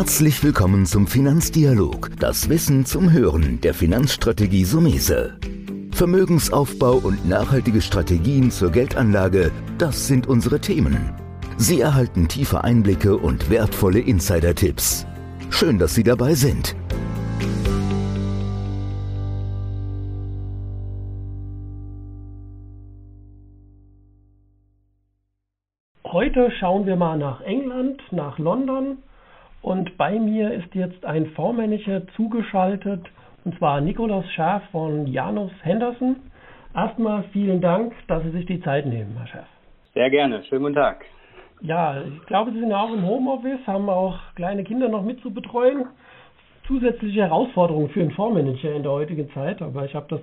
Herzlich willkommen zum Finanzdialog, das Wissen zum Hören der Finanzstrategie Sumese. Vermögensaufbau und nachhaltige Strategien zur Geldanlage, das sind unsere Themen. Sie erhalten tiefe Einblicke und wertvolle Insider-Tipps. Schön, dass Sie dabei sind. Heute schauen wir mal nach England, nach London und bei mir ist jetzt ein Fondsmanager zugeschaltet und zwar Nikolaus Schaaf von Janus Henderson. Erstmal vielen Dank, dass Sie sich die Zeit nehmen, Herr Schaaf. Sehr gerne, schönen guten Tag. Ja, ich glaube, Sie sind auch im Homeoffice, haben auch kleine Kinder noch mit zu betreuen. Zusätzliche Herausforderungen für einen Fondsmanager in der heutigen Zeit, aber ich habe das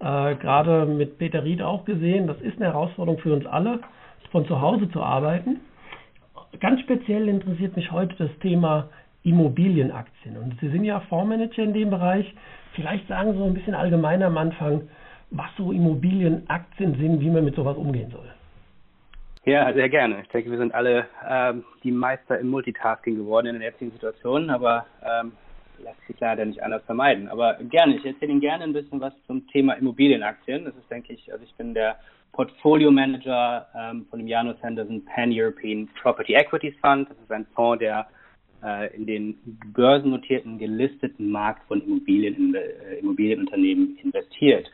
äh, gerade mit Peter Ried auch gesehen. Das ist eine Herausforderung für uns alle von zu Hause zu arbeiten. Ganz speziell interessiert mich heute das Thema Immobilienaktien. Und Sie sind ja Fondsmanager in dem Bereich. Vielleicht sagen Sie so ein bisschen allgemeiner am Anfang, was so Immobilienaktien sind, wie man mit sowas umgehen soll. Ja, sehr gerne. Ich denke, wir sind alle ähm, die Meister im Multitasking geworden in der jetzigen Situation, aber ähm, lässt sich leider nicht anders vermeiden. Aber gerne, ich erzähle Ihnen gerne ein bisschen was zum Thema Immobilienaktien. Das ist, denke ich, also ich bin der Portfolio Manager ähm, von dem Janus Henderson Pan-European Property Equities Fund. Das ist ein Fonds, der äh, in den börsennotierten, gelisteten Markt von Immobilien, äh, Immobilienunternehmen investiert.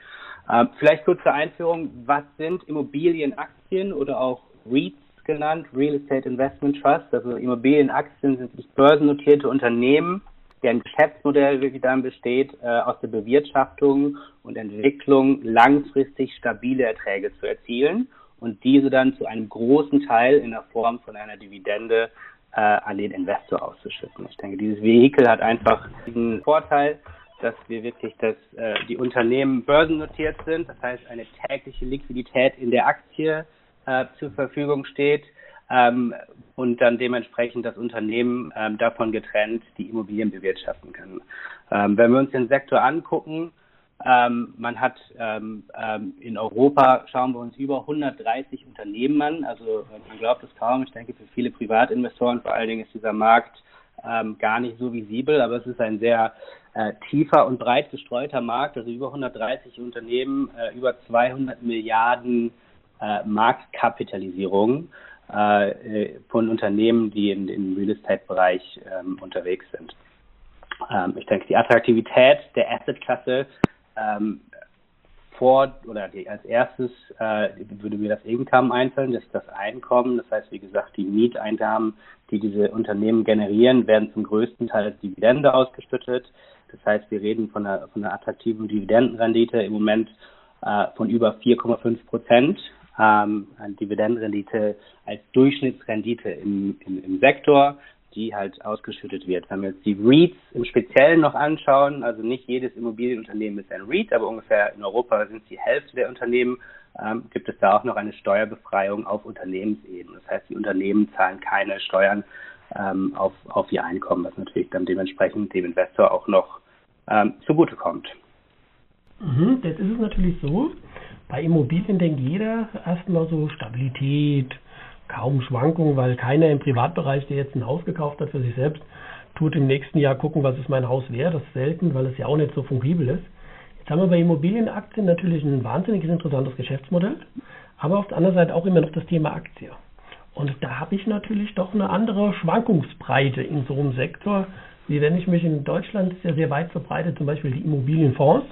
Äh, vielleicht kurz zur Einführung. Was sind Immobilienaktien oder auch REITs genannt? Real Estate Investment Trust. Also Immobilienaktien sind börsennotierte Unternehmen, deren Geschäftsmodell wirklich darin besteht, äh, aus der Bewirtschaftung und Entwicklung langfristig stabile Erträge zu erzielen und diese dann zu einem großen Teil in der Form von einer Dividende äh, an den Investor auszuschütten. Ich denke, dieses Vehikel hat einfach diesen Vorteil, dass wir wirklich, dass äh, die Unternehmen börsennotiert sind, das heißt eine tägliche Liquidität in der Aktie äh, zur Verfügung steht ähm, und dann dementsprechend das Unternehmen ähm, davon getrennt die Immobilien bewirtschaften kann. Ähm, wenn wir uns den Sektor angucken, ähm, man hat ähm, ähm, in Europa, schauen wir uns über 130 Unternehmen an. Also man glaubt es kaum. Ich denke, für viele Privatinvestoren vor allen Dingen ist dieser Markt gar nicht so visibel, aber es ist ein sehr äh, tiefer und breit gestreuter Markt. Also über 130 Unternehmen, äh, über 200 Milliarden äh, Marktkapitalisierung äh, von Unternehmen, die in, im Real Estate-Bereich ähm, unterwegs sind. Ähm, ich denke, die Attraktivität der Asset-Klasse ähm, vor oder die, als erstes äh, würde mir das Income einfallen, das ist das Einkommen. Das heißt, wie gesagt, die Mieteinnahmen, die diese Unternehmen generieren, werden zum größten Teil als Dividende ausgeschüttet. Das heißt, wir reden von einer, von einer attraktiven Dividendenrendite im Moment äh, von über 4,5 Prozent ähm, Dividendenrendite als Durchschnittsrendite im, im, im Sektor, die halt ausgeschüttet wird. Wenn wir jetzt die REITs im Speziellen noch anschauen, also nicht jedes Immobilienunternehmen ist ein REIT, aber ungefähr in Europa sind es die Hälfte der Unternehmen, ähm, gibt es da auch noch eine Steuerbefreiung auf Unternehmensebene. Das heißt, die Unternehmen zahlen keine Steuern ähm, auf, auf ihr Einkommen, was natürlich dann dementsprechend dem Investor auch noch ähm, zugutekommt. Mhm, das ist es natürlich so, bei Immobilien denkt jeder erstmal so Stabilität, kaum Schwankungen, weil keiner im Privatbereich, der jetzt ein Haus gekauft hat für sich selbst, tut im nächsten Jahr gucken, was ist mein Haus wert. Das ist selten, weil es ja auch nicht so fungibel ist. Jetzt haben wir bei Immobilienaktien natürlich ein wahnsinniges interessantes Geschäftsmodell, aber auf der anderen Seite auch immer noch das Thema Aktie. Und da habe ich natürlich doch eine andere Schwankungsbreite in so einem Sektor, wie wenn ich mich in Deutschland sehr, sehr weit verbreitet, zum Beispiel die Immobilienfonds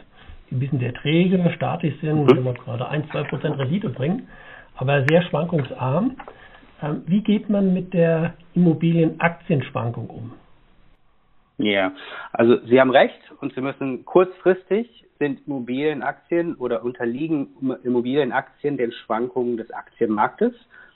ein bisschen sehr träge, statisch sind, mhm. immer gerade 1, 2 Prozent Rendite bringen, aber sehr schwankungsarm. Ähm, wie geht man mit der Immobilienaktienschwankung um? Ja, also Sie haben recht und Sie müssen kurzfristig sind Immobilienaktien oder unterliegen Immobilienaktien den Schwankungen des Aktienmarktes.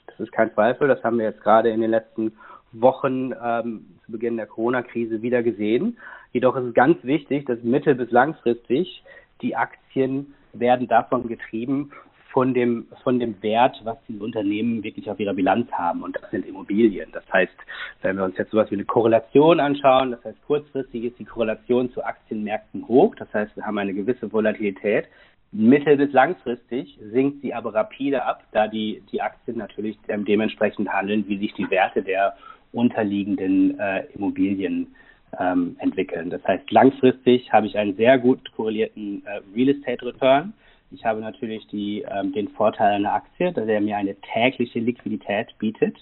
Das ist kein Zweifel, das haben wir jetzt gerade in den letzten Wochen ähm, zu Beginn der Corona-Krise wieder gesehen. Jedoch ist es ganz wichtig, dass mittel- bis langfristig die Aktien werden davon getrieben, von dem, von dem Wert, was die Unternehmen wirklich auf ihrer Bilanz haben. Und das sind Immobilien. Das heißt, wenn wir uns jetzt sowas wie eine Korrelation anschauen, das heißt, kurzfristig ist die Korrelation zu Aktienmärkten hoch. Das heißt, wir haben eine gewisse Volatilität. Mittel- bis langfristig sinkt sie aber rapide ab, da die, die Aktien natürlich dementsprechend handeln, wie sich die Werte der unterliegenden äh, Immobilien ähm, entwickeln. Das heißt, langfristig habe ich einen sehr gut korrelierten äh, Real Estate Return. Ich habe natürlich die, ähm, den Vorteil einer Aktie, dass er mir eine tägliche Liquidität bietet.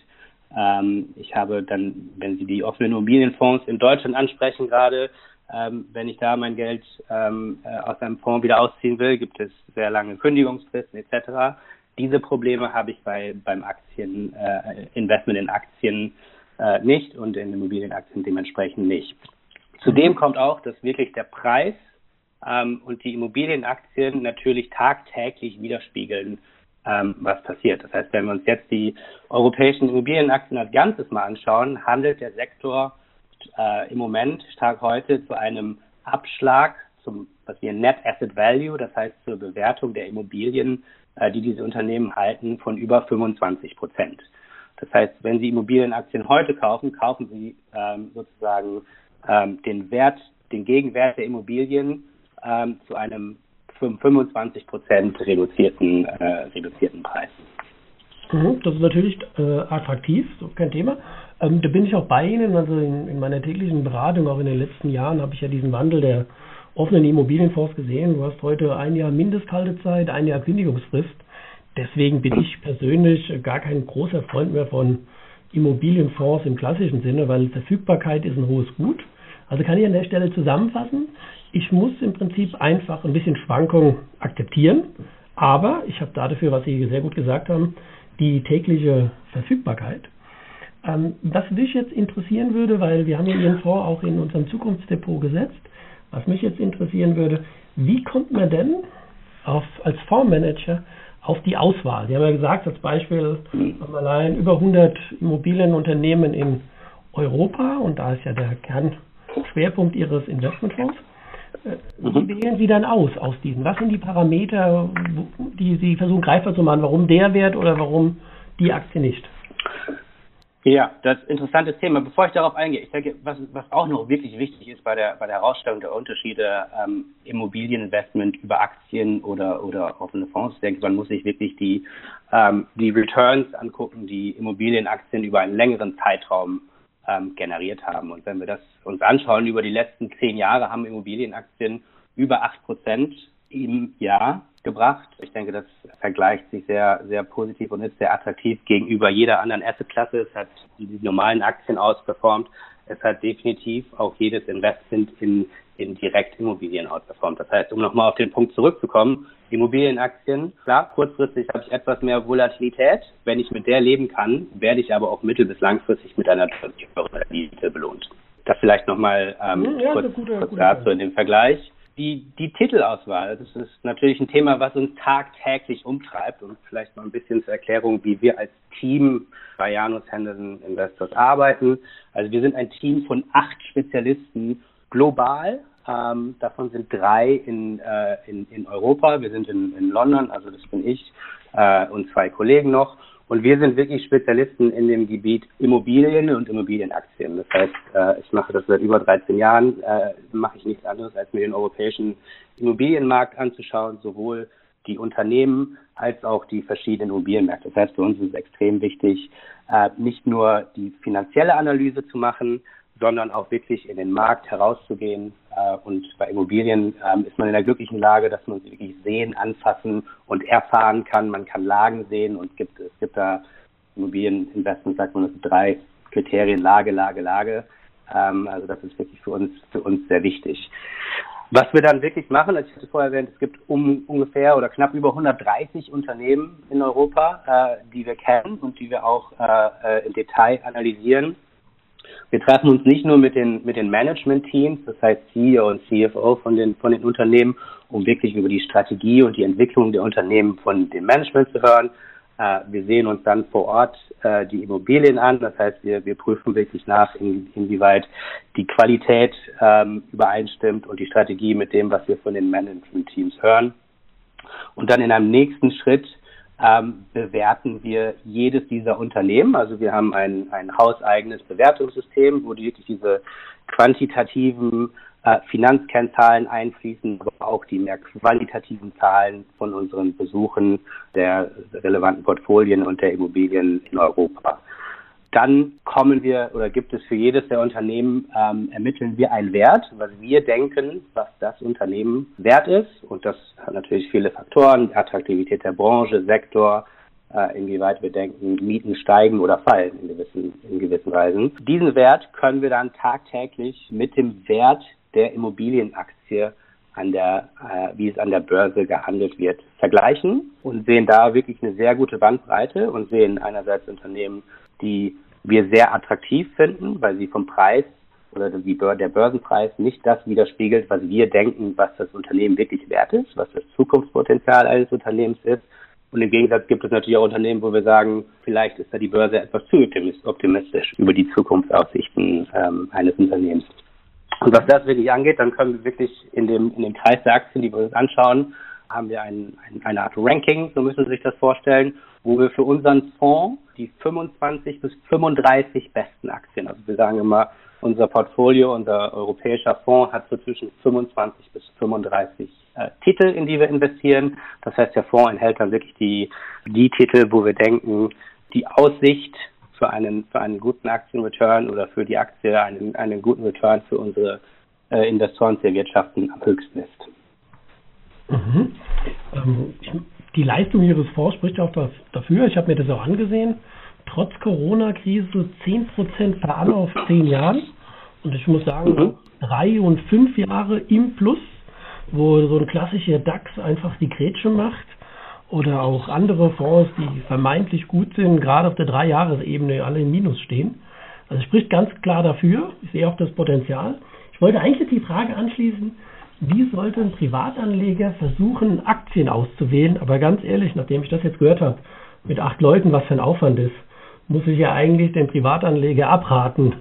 Ähm, ich habe dann, wenn Sie die offenen Immobilienfonds in Deutschland ansprechen gerade, ähm, wenn ich da mein Geld ähm, äh, aus einem Fonds wieder ausziehen will, gibt es sehr lange Kündigungsfristen etc. Diese Probleme habe ich bei, beim Aktien, äh, Investment in Aktien äh, nicht und in Immobilienaktien dementsprechend nicht. Zudem kommt auch, dass wirklich der Preis ähm, und die Immobilienaktien natürlich tagtäglich widerspiegeln, ähm, was passiert. Das heißt, wenn wir uns jetzt die europäischen Immobilienaktien als Ganzes mal anschauen, handelt der Sektor äh, im Moment stark heute zu einem Abschlag zum, was wir Net Asset Value, das heißt zur Bewertung der Immobilien, äh, die diese Unternehmen halten, von über 25 Prozent. Das heißt, wenn Sie Immobilienaktien heute kaufen, kaufen Sie ähm, sozusagen ähm, den Wert, den Gegenwert der Immobilien ähm, zu einem 25 Prozent reduzierten, äh, reduzierten Preis. Mhm, das ist natürlich äh, attraktiv, so kein Thema. Ähm, da bin ich auch bei Ihnen. Also in, in, meiner täglichen Beratung, auch in den letzten Jahren, habe ich ja diesen Wandel der offenen Immobilienfonds gesehen. Du hast heute ein Jahr Mindesthaltezeit, ein Jahr Kündigungsfrist. Deswegen bin ich persönlich gar kein großer Freund mehr von Immobilienfonds im klassischen Sinne, weil Verfügbarkeit ist ein hohes Gut. Also kann ich an der Stelle zusammenfassen. Ich muss im Prinzip einfach ein bisschen Schwankung akzeptieren, aber ich habe dafür, was Sie sehr gut gesagt haben, die tägliche Verfügbarkeit. Ähm, was mich jetzt interessieren würde, weil wir haben ja Ihren Fonds auch in unserem Zukunftsdepot gesetzt, was mich jetzt interessieren würde, wie kommt man denn auf, als Fondsmanager auf die Auswahl? Sie haben ja gesagt, als Beispiel haben wir allein über 100 Immobilienunternehmen in Europa und da ist ja der Kernschwerpunkt Ihres Investmentfonds. Äh, wie mhm. wählen Sie dann aus aus diesen? Was sind die Parameter, die Sie versuchen greifbar zu machen? Warum der Wert oder warum die Aktie nicht? Ja, das ist ein interessantes Thema. Bevor ich darauf eingehe, ich denke, was, was auch noch wirklich wichtig ist bei der, bei der Herausstellung der Unterschiede ähm, Immobilieninvestment über Aktien oder, oder offene Fonds, ich denke, man muss sich wirklich die, ähm, die Returns angucken, die Immobilienaktien über einen längeren Zeitraum ähm, generiert haben. Und wenn wir das uns anschauen, über die letzten zehn Jahre haben Immobilienaktien über acht Prozent im Jahr gebracht. Ich denke, das vergleicht sich sehr, sehr positiv und ist sehr attraktiv gegenüber jeder anderen Assetklasse. Es hat die normalen Aktien ausperformt. Es hat definitiv auch jedes Investment in, in Direktimmobilien outperformt. Das heißt, um nochmal auf den Punkt zurückzukommen, Immobilienaktien, klar, kurzfristig habe ich etwas mehr Volatilität. Wenn ich mit der leben kann, werde ich aber auch mittel- bis langfristig mit einer höheren Rendite belohnt. Das vielleicht nochmal ähm, ja, kurz, kurz dazu in dem Vergleich die, die Titelauswahl, das ist natürlich ein Thema, was uns tagtäglich umtreibt und vielleicht mal ein bisschen zur Erklärung, wie wir als Team bei Janus Henderson Investors arbeiten. Also wir sind ein Team von acht Spezialisten global. Ähm, davon sind drei in, äh, in, in Europa. Wir sind in, in London, also das bin ich äh, und zwei Kollegen noch. Und wir sind wirklich Spezialisten in dem Gebiet Immobilien und Immobilienaktien. Das heißt, äh, ich mache das seit über 13 Jahren, äh, mache ich nichts anderes, als mir den europäischen Immobilienmarkt anzuschauen, sowohl die Unternehmen als auch die verschiedenen Immobilienmärkte. Das heißt, für uns ist es extrem wichtig, äh, nicht nur die finanzielle Analyse zu machen, sondern auch wirklich in den Markt herauszugehen. Äh, und bei Immobilien ähm, ist man in der glücklichen Lage, dass man sie wirklich sehen, anfassen und erfahren kann. Man kann Lagen sehen und gibt, es gibt da Immobilieninvestment, sagt man, drei Kriterien, Lage, Lage, Lage. Ähm, also das ist wirklich für uns, für uns sehr wichtig. Was wir dann wirklich machen, als ich hatte vorher erwähnt, es gibt um, ungefähr oder knapp über 130 Unternehmen in Europa, äh, die wir kennen und die wir auch äh, äh im Detail analysieren wir treffen uns nicht nur mit den, mit den Management-Teams, das heißt CEO und CFO von den, von den Unternehmen, um wirklich über die Strategie und die Entwicklung der Unternehmen von dem Management zu hören. Äh, wir sehen uns dann vor Ort äh, die Immobilien an. Das heißt, wir, wir prüfen wirklich nach, in, inwieweit die Qualität ähm, übereinstimmt und die Strategie mit dem, was wir von den Management-Teams hören. Und dann in einem nächsten Schritt ähm, bewerten wir jedes dieser Unternehmen. Also wir haben ein, ein hauseigenes Bewertungssystem, wo die wirklich diese quantitativen äh, Finanzkennzahlen einfließen, aber auch die mehr qualitativen Zahlen von unseren Besuchen der relevanten Portfolien und der Immobilien in Europa. Dann kommen wir oder gibt es für jedes der Unternehmen, ähm, ermitteln wir einen Wert, was wir denken, was das Unternehmen wert ist. Und das hat natürlich viele Faktoren, Attraktivität der Branche, Sektor, äh, inwieweit wir denken, Mieten steigen oder fallen in gewissen, in gewissen Weisen. Diesen Wert können wir dann tagtäglich mit dem Wert der Immobilienaktie an der, äh, wie es an der Börse gehandelt wird, vergleichen und sehen da wirklich eine sehr gute Bandbreite und sehen einerseits Unternehmen, die wir sehr attraktiv finden, weil sie vom Preis oder der Börsenpreis nicht das widerspiegelt, was wir denken, was das Unternehmen wirklich wert ist, was das Zukunftspotenzial eines Unternehmens ist. Und im Gegensatz gibt es natürlich auch Unternehmen, wo wir sagen, vielleicht ist da die Börse etwas zu optimistisch über die Zukunftsaussichten ähm, eines Unternehmens. Und was das wirklich angeht, dann können wir wirklich in dem, in dem Kreis der Aktien, die wir uns anschauen, haben wir ein, ein, eine Art Ranking, so müssen Sie sich das vorstellen, wo wir für unseren Fonds die 25 bis 35 besten Aktien, also wir sagen immer, unser Portfolio, unser europäischer Fonds hat so zwischen 25 bis 35 äh, Titel, in die wir investieren. Das heißt, der Fonds enthält dann wirklich die, die Titel, wo wir denken, die Aussicht für einen, für einen guten Aktienreturn oder für die Aktie einen, einen guten Return für unsere äh, Investoren zu erwirtschaften am höchsten ist. Mhm. Ähm, die Leistung Ihres Fonds spricht auch dafür. Ich habe mir das auch angesehen. Trotz Corona-Krise 10% per Anno auf 10 Jahren. Und ich muss sagen, mhm. drei und fünf Jahre im Plus, wo so ein klassischer DAX einfach die Grätsche macht oder auch andere Fonds, die vermeintlich gut sind, gerade auf der Dreijahresebene alle im Minus stehen. Also spricht ganz klar dafür. Ich sehe auch das Potenzial. Ich wollte eigentlich die Frage anschließen, wie sollte ein Privatanleger versuchen, Aktien auszuwählen? Aber ganz ehrlich, nachdem ich das jetzt gehört habe, mit acht Leuten, was für ein Aufwand ist, muss ich ja eigentlich den Privatanleger abraten,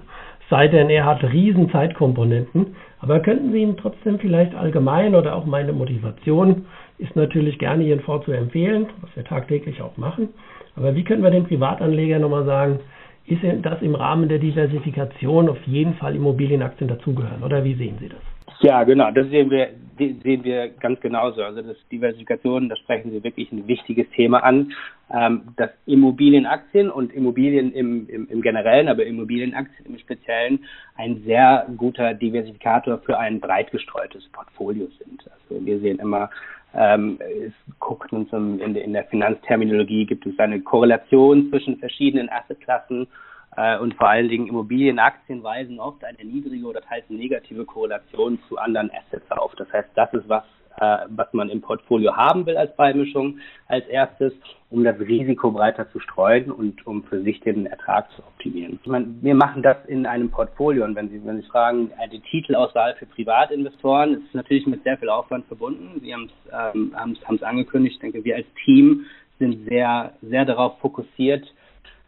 sei denn er hat riesen Zeitkomponenten. Aber könnten Sie ihm trotzdem vielleicht allgemein oder auch meine Motivation ist natürlich gerne Ihren Fonds zu empfehlen, was wir tagtäglich auch machen. Aber wie können wir dem Privatanleger nochmal sagen, ist das im Rahmen der Diversifikation auf jeden Fall Immobilienaktien dazugehören? Oder wie sehen Sie das? Ja, genau, das sehen wir, sehen wir ganz genauso. Also das Diversifikation, da sprechen Sie wirklich ein wichtiges Thema an. Ähm, dass Immobilienaktien und Immobilien im, im, im Generellen, aber Immobilienaktien im Speziellen ein sehr guter Diversifikator für ein breit gestreutes Portfolio sind. Also wir sehen immer, ähm, es guckt uns in, in der Finanzterminologie gibt es eine Korrelation zwischen verschiedenen Assetklassen äh, und vor allen Dingen Immobilienaktien weisen oft eine niedrige oder teils negative Korrelation zu anderen Assets auf. Das heißt, das ist was, äh, was man im Portfolio haben will als Beimischung als erstes, um das Risiko breiter zu streuen und um für sich den Ertrag zu optimieren. Ich meine, wir machen das in einem Portfolio und wenn Sie, wenn Sie fragen, äh, die Titelauswahl für Privatinvestoren ist natürlich mit sehr viel Aufwand verbunden. Sie haben es ähm, haben es angekündigt. Ich denke, wir als Team sind sehr, sehr darauf fokussiert,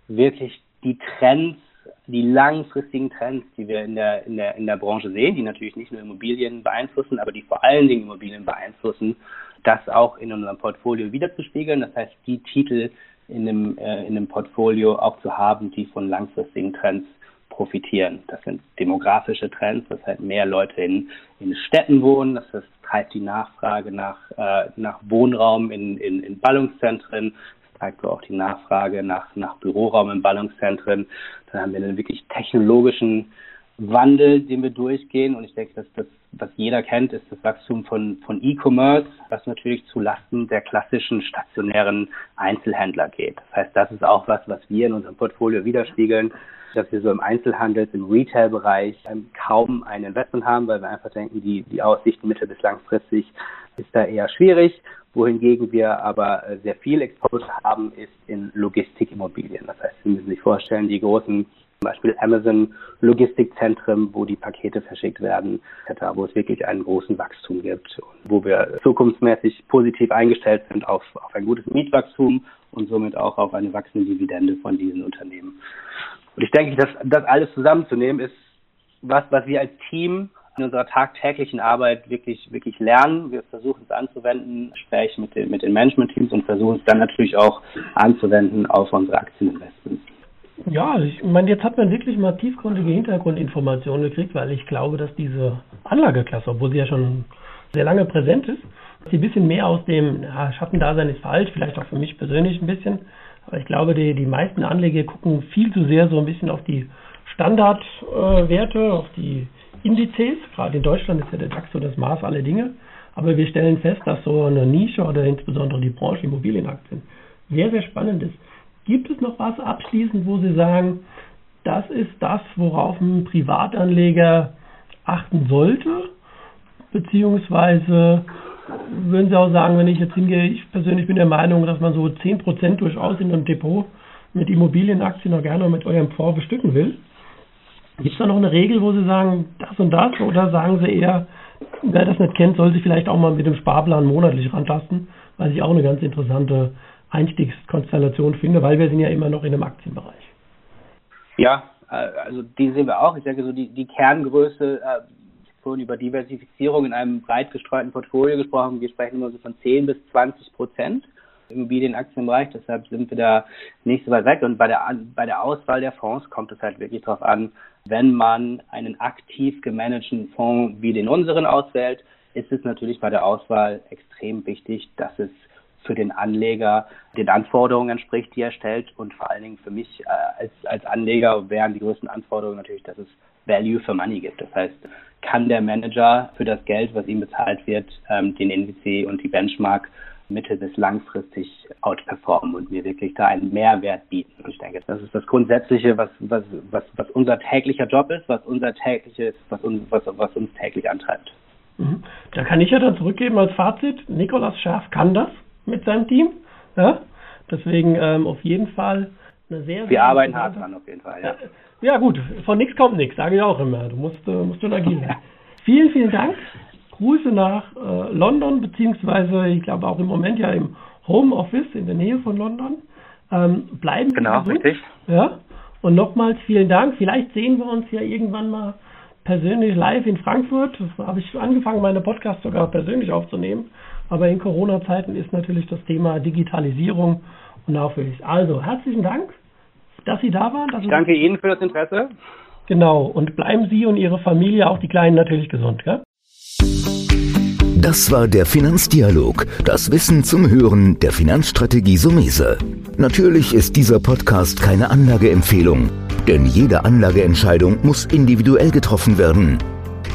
wirklich die Trends, die langfristigen Trends, die wir in der, in der, in der Branche sehen, die natürlich nicht nur Immobilien beeinflussen, aber die vor allen Dingen Immobilien beeinflussen, das auch in unserem Portfolio wiederzuspiegeln. Das heißt, die Titel in einem, äh, in einem Portfolio auch zu haben, die von langfristigen Trends profitieren. Das sind demografische Trends, dass halt mehr Leute in, in Städten wohnen, das heißt, treibt die Nachfrage nach, äh, nach Wohnraum in, in, in Ballungszentren, zeigt auch die Nachfrage nach, nach Büroraum in Ballungszentren. Dann haben wir einen wirklich technologischen Wandel, den wir durchgehen. Und ich denke, dass das, was jeder kennt, ist das Wachstum von, von E-Commerce, was natürlich zu Lasten der klassischen stationären Einzelhändler geht. Das heißt, das ist auch was, was wir in unserem Portfolio widerspiegeln, dass wir so im Einzelhandels-, im Retail-Bereich ähm, kaum ein Investment haben, weil wir einfach denken, die, die Aussichten mittel- bis langfristig ist da eher schwierig wohingegen wir aber äh, sehr viel Exposure haben, ist in Logistikimmobilien. Das heißt, Sie müssen sich vorstellen, die großen zum Beispiel Amazon Logistikzentren, wo die Pakete verschickt werden, wo es wirklich einen großen Wachstum gibt und wo wir zukunftsmäßig positiv eingestellt sind auf, auf ein gutes Mietwachstum und somit auch auf eine wachsende Dividende von diesen Unternehmen. Und ich denke, dass das alles zusammenzunehmen ist was, was wir als Team in unserer tagtäglichen Arbeit wirklich, wirklich lernen. Wir versuchen es anzuwenden, sprechen mit den, mit den Management-Teams und versuchen es dann natürlich auch anzuwenden auf unsere Aktieninvestments. Ja, ich meine, jetzt hat man wirklich mal tiefgründige Hintergrundinformationen gekriegt, weil ich glaube, dass diese Anlageklasse, obwohl sie ja schon sehr lange präsent ist, dass sie ein bisschen mehr aus dem ja, Schattendasein ist falsch, vielleicht auch für mich persönlich ein bisschen, Aber ich glaube, die, die meisten Anleger gucken viel zu sehr so ein bisschen auf die Standardwerte, äh, auf die Indizes. Gerade in Deutschland ist ja der DAX so das Maß aller Dinge. Aber wir stellen fest, dass so eine Nische oder insbesondere die Branche Immobilienaktien sehr, sehr spannend ist. Gibt es noch was abschließend, wo Sie sagen, das ist das, worauf ein Privatanleger achten sollte? Beziehungsweise würden Sie auch sagen, wenn ich jetzt hingehe, ich persönlich bin der Meinung, dass man so 10% durchaus in einem Depot mit Immobilienaktien auch gerne mit eurem Fonds bestücken will. Gibt es da noch eine Regel, wo Sie sagen, das und das? Oder sagen Sie eher, wer das nicht kennt, soll sich vielleicht auch mal mit dem Sparplan monatlich rantasten, weil ich auch eine ganz interessante Einstiegskonstellation finde, weil wir sind ja immer noch in einem Aktienbereich. Ja, äh, also die sehen wir auch. Ich denke so die, die Kerngröße, äh, vorhin über Diversifizierung in einem breit gestreuten Portfolio gesprochen, wir sprechen immer so von 10 bis 20 Prozent. Immobilienaktienbereich, deshalb sind wir da nicht so weit weg. Und bei der, bei der Auswahl der Fonds kommt es halt wirklich darauf an, wenn man einen aktiv gemanagten Fonds wie den unseren auswählt, ist es natürlich bei der Auswahl extrem wichtig, dass es für den Anleger den Anforderungen entspricht, die er stellt. Und vor allen Dingen für mich äh, als, als Anleger wären die größten Anforderungen natürlich, dass es Value for Money gibt. Das heißt, kann der Manager für das Geld, was ihm bezahlt wird, ähm, den NWC und die Benchmark mittel- bis langfristig outperformen und mir wirklich da einen Mehrwert bieten. Und ich denke, das ist das Grundsätzliche, was, was, was, was unser täglicher Job ist, was unser tägliches, was uns, was, was uns täglich antreibt. Mhm. Da kann ich ja dann zurückgeben als Fazit, Nikolas Schaf kann das mit seinem Team. Ja? Deswegen ähm, auf jeden Fall eine sehr, Wir arbeiten hart dran auf jeden Fall, ja. Ja gut, von nichts kommt nichts, sage ich auch immer. Du musst, äh, musst du agil sein. vielen, vielen Dank Grüße nach äh, London, beziehungsweise ich glaube auch im Moment ja im Homeoffice in der Nähe von London. Ähm, bleiben genau, gesund. richtig. Ja. Und nochmals vielen Dank. Vielleicht sehen wir uns ja irgendwann mal persönlich live in Frankfurt. Da habe ich angefangen, meine Podcasts sogar persönlich aufzunehmen. Aber in Corona-Zeiten ist natürlich das Thema Digitalisierung unaufhörlich. Also herzlichen Dank, dass Sie da waren. ich danke Ihnen für das Interesse. Genau. Und bleiben Sie und Ihre Familie, auch die Kleinen, natürlich gesund. Gell? Das war der Finanzdialog, das Wissen zum Hören der Finanzstrategie Sumese. Natürlich ist dieser Podcast keine Anlageempfehlung, denn jede Anlageentscheidung muss individuell getroffen werden.